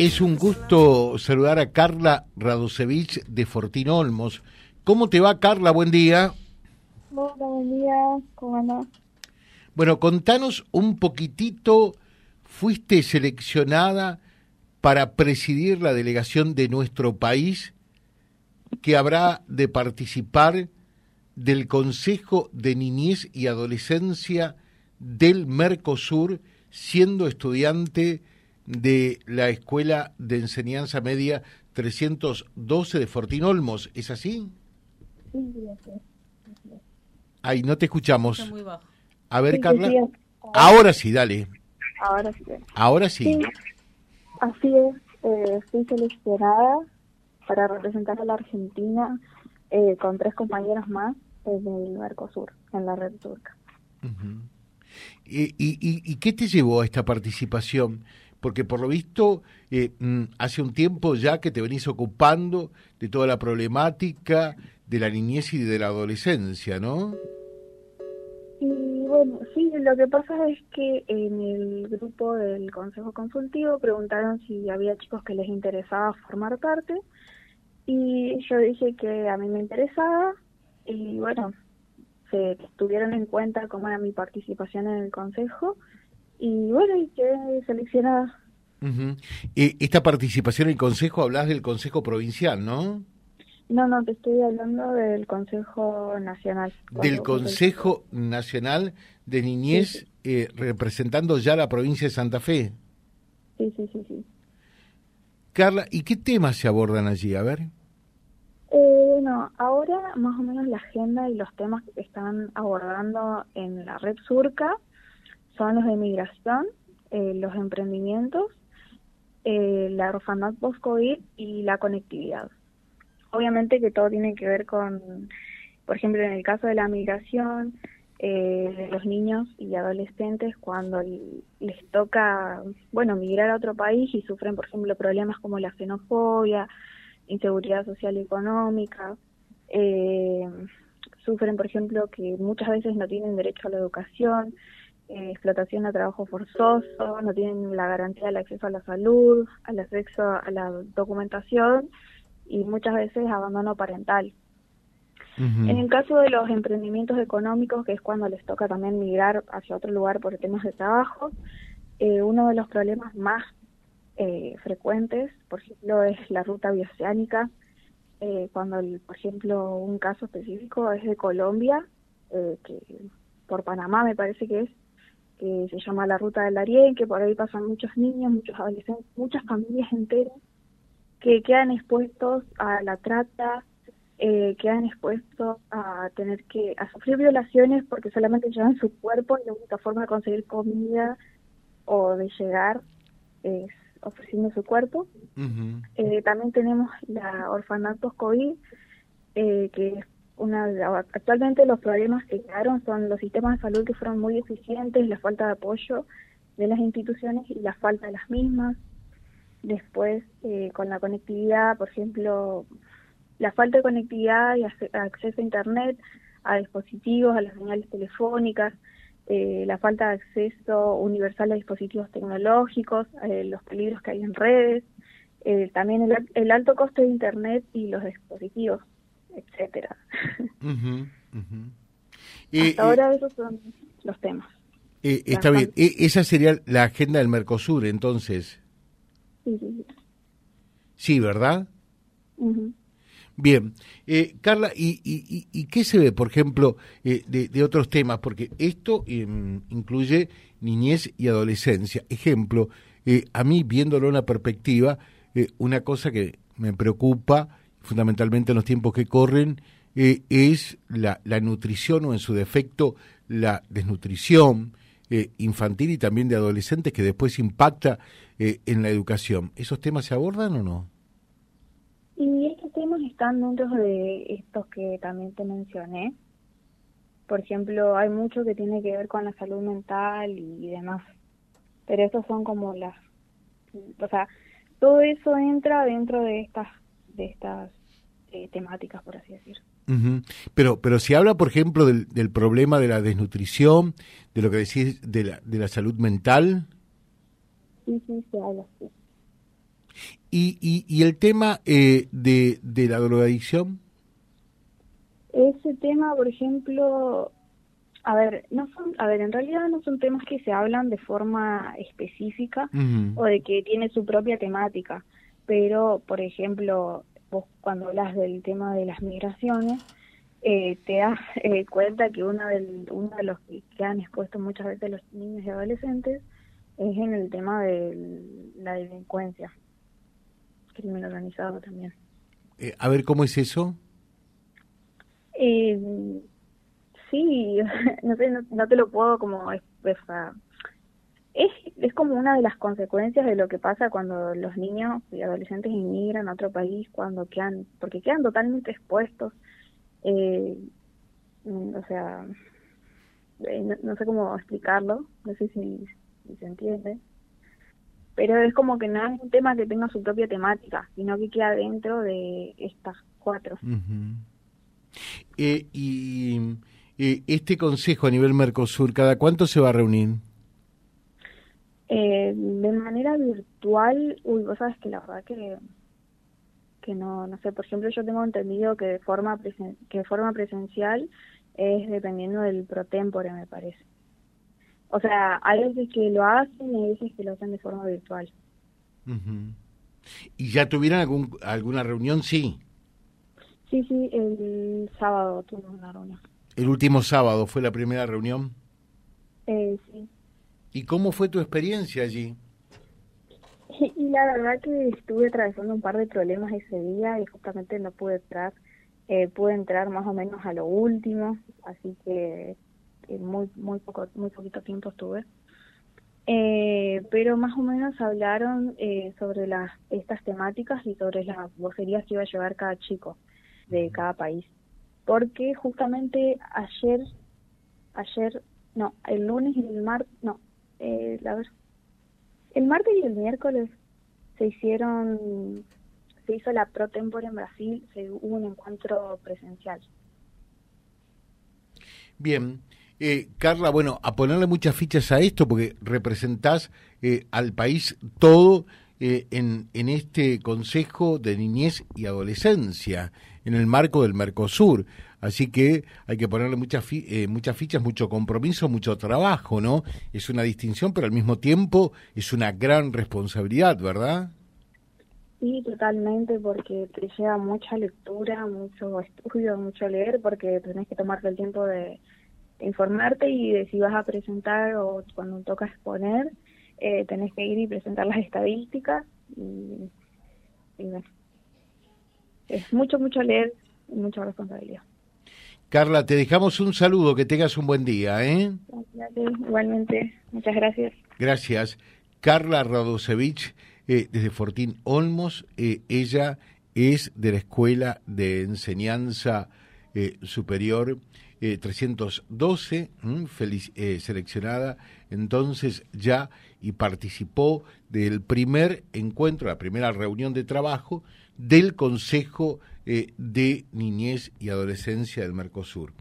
Es un gusto saludar a Carla Radosevich de Fortín Olmos. ¿Cómo te va, Carla? Buen día. Hola, buen día. ¿Cómo andas? Bueno, contanos un poquitito. Fuiste seleccionada para presidir la delegación de nuestro país que habrá de participar del Consejo de Niñez y Adolescencia del Mercosur, siendo estudiante de la Escuela de Enseñanza Media 312 de Fortín Olmos. ¿Es así? Sí, sí, Ay, no te escuchamos. Está muy bajo. A ver, Sí, Carla. sí, sí. Ahora sí, dale. Ahora sí. Ahora sí. Sí, así es. Eh, fui seleccionada para representar a la Argentina eh, con tres compañeros más eh, del Mercosur, en la red turca. Ujú. ¿Y, y, y- y qué te llevó a esta participación? Porque por lo visto, eh, mm, hace un tiempo ya que te venís ocupando de toda la problemática de la niñez y de la adolescencia, ¿no? Y bueno, sí, lo que pasa es que en el grupo del Consejo Consultivo preguntaron si había chicos que les interesaba formar parte y yo dije que a mí me interesaba y bueno, se tuvieron en cuenta cómo era mi participación en el Consejo y bueno, y quedé seleccionada. Ujú. Eh, esta participación en el Consejo, hablas del Consejo Provincial, ¿no? No, no, te estoy hablando del Consejo Nacional. Del Consejo Nacional de Niñez, eh, representando ya la provincia de Santa Fe. Sí, sí, sí, sí. Carla, ¿y qué temas se abordan allí? A ver. Eh, bueno, ahora más o menos la agenda y los temas que están abordando en la red surca son los de migración, eh, los emprendimientos, eh, la orfandad post-COVID y la conectividad. Obviamente que todo tiene que ver con, por ejemplo, en el caso de la migración, eh, los niños y adolescentes cuando les toca, bueno, migrar a otro país y sufren, por ejemplo, problemas como la xenofobia, inseguridad social y económica, eh, sufren, por ejemplo, que muchas veces no tienen derecho a la educación, eh, explotación a trabajo forzoso, no tienen la garantía del acceso a la salud, al acceso a la documentación y muchas veces abandono parental. En el caso de los emprendimientos económicos, que es cuando les toca también migrar hacia otro lugar por temas de trabajo, eh, uno de los problemas más eh, frecuentes, por ejemplo, es la ruta bioceánica. Eh, cuando, el- por ejemplo, un caso específico es de Colombia, eh, que por Panamá me parece que es, que se llama la ruta del Darién, que por ahí pasan muchos niños, muchos adolescentes, muchas familias enteras que quedan expuestos a la trata, eh, quedan expuestos a tener que a sufrir violaciones porque solamente llevan su cuerpo y la única forma de conseguir comida o de llegar es ofreciendo su cuerpo. Eh, también tenemos la orfandad post-COVID, eh, que es una actualmente los problemas que quedaron son los sistemas de salud que fueron muy eficientes, la falta de apoyo de las instituciones y la falta de las mismas. Después, eh, con la conectividad, por ejemplo, la falta de conectividad y acceso a Internet, a dispositivos, a las señales telefónicas, eh, la falta de acceso universal a dispositivos tecnológicos, eh, los peligros que hay en redes, eh, también el, el alto costo de Internet y los dispositivos, etcétera. Eh, Hasta ahora esos son los temas. eh, eh, está bien, Eh, esa sería la agenda del Mercosur, entonces. Sí, sí, sí. Sí, ¿verdad? Bien. Eh, Carla, ¿y, y, qué se ve, por ejemplo, eh, de, de otros temas? Porque esto em, incluye niñez y adolescencia. Ejemplo, eh, a mí, viéndolo en una perspectiva, eh, una cosa que me preocupa, fundamentalmente en los tiempos que corren, eh, es la, la nutrición o en su defecto la desnutrición eh, infantil y también de adolescentes que después impacta eh, en la educación. ¿Esos temas se abordan o no? Y estos temas están dentro de estos que también te mencioné. Por ejemplo, hay mucho que tiene que ver con la salud mental y demás. Pero estos son como las... O sea, todo eso entra dentro de estas, de estas eh, temáticas, por así decir. Pero, pero se habla, por ejemplo, del, del problema de la desnutrición, de lo que decís de la, de la salud mental. Sí, sí, se habla así. ¿Y, y, el tema eh, de, de la drogadicción? Ese tema, por ejemplo, a ver, no son, a ver, en realidad no son temas que se hablan de forma específica o de que tiene su propia temática, pero, por ejemplo, vos cuando hablas del tema de las migraciones, eh, te das eh, cuenta que uno, del, uno de los que han expuesto muchas veces los niños y adolescentes es en el tema de la delincuencia, crimen organizado también. Eh, a ver, ¿cómo es eso? Sí, no sé, no, te lo puedo como es, es como una de las consecuencias de lo que pasa cuando los niños y adolescentes inmigran a otro país, cuando quedan, porque quedan totalmente expuestos, eh, o sea, eh, no, sé cómo explicarlo, no sé si, se entiende, pero es como que no es un tema que tenga su propia temática, sino que queda dentro de estas cuatro. eh, y eh, este consejo a nivel Mercosur, ¿cada cuánto se va a reunir? Eh, de manera virtual, uy, vos sabes que la verdad que que no, no sé, por ejemplo, yo tengo entendido que de forma que de forma presencial es dependiendo del pro tempore, me parece. O sea, hay veces que lo hacen y hay veces que lo hacen de forma virtual. ¿Y ya tuvieron algún, alguna reunión? Sí. Sí, sí, el sábado tuvimos una reunión. El último sábado fue la primera reunión. Eh, sí. ¿Y cómo fue tu experiencia allí? Y la verdad que estuve atravesando un par de problemas ese día y justamente no pude entrar. Eh, pude entrar más o menos a lo último, así que eh, muy muy poco muy poquito tiempo estuve. Eh, pero más o menos hablaron eh, sobre las estas temáticas y sobre las vocerías que iba a llevar cada chico de cada país porque justamente ayer, ayer, no, el lunes y el martes, no, eh, la el martes y el miércoles se hicieron, se hizo la Pro Tempore en Brasil, se hubo un encuentro presencial. Bien, eh, Carla, bueno, a ponerle muchas fichas a esto porque representás eh, al país todo eh, en, en este Consejo de Niñez y Adolescencia en el marco del Mercosur. Así que hay que ponerle muchas, eh, muchas fichas, mucho compromiso, mucho trabajo, ¿no? Es una distinción, pero al mismo tiempo es una gran responsabilidad, ¿verdad? Sí, totalmente, porque te lleva mucha lectura, mucho estudio, mucho leer, porque tenés que tomarte el tiempo de, informarte y de si vas a presentar o cuando toca exponer, eh, tenés que ir y presentar las estadísticas y, y es mucho, mucho leer y mucha responsabilidad. Carla, te dejamos un saludo, que tengas un buen día, ¿eh? Igualmente, muchas gracias. Gracias. Carla Radosevich, eh, desde Fortín Olmos, eh, ella es de la Escuela de Enseñanza eh, Superior 312, seleccionada entonces ya y participó del primer encuentro, la primera reunión de trabajo del Consejo eh, de Niñez y Adolescencia del Mercosur.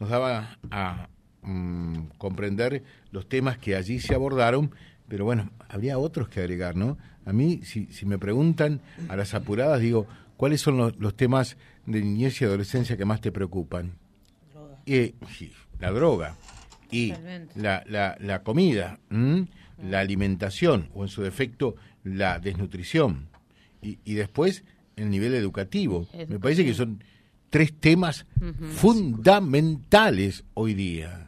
Nos daba a mm, comprender los temas que allí se abordaron, pero bueno, habría otros que agregar, ¿no? A mí, si, si me preguntan a las apuradas, digo, ¿cuáles son los, temas de niñez y adolescencia que más te preocupan? Eh, la droga y la, la, la, comida, la alimentación o en su defecto la desnutrición. Y, y después el nivel educativo. Me parece que son tres temas fundamentales hoy día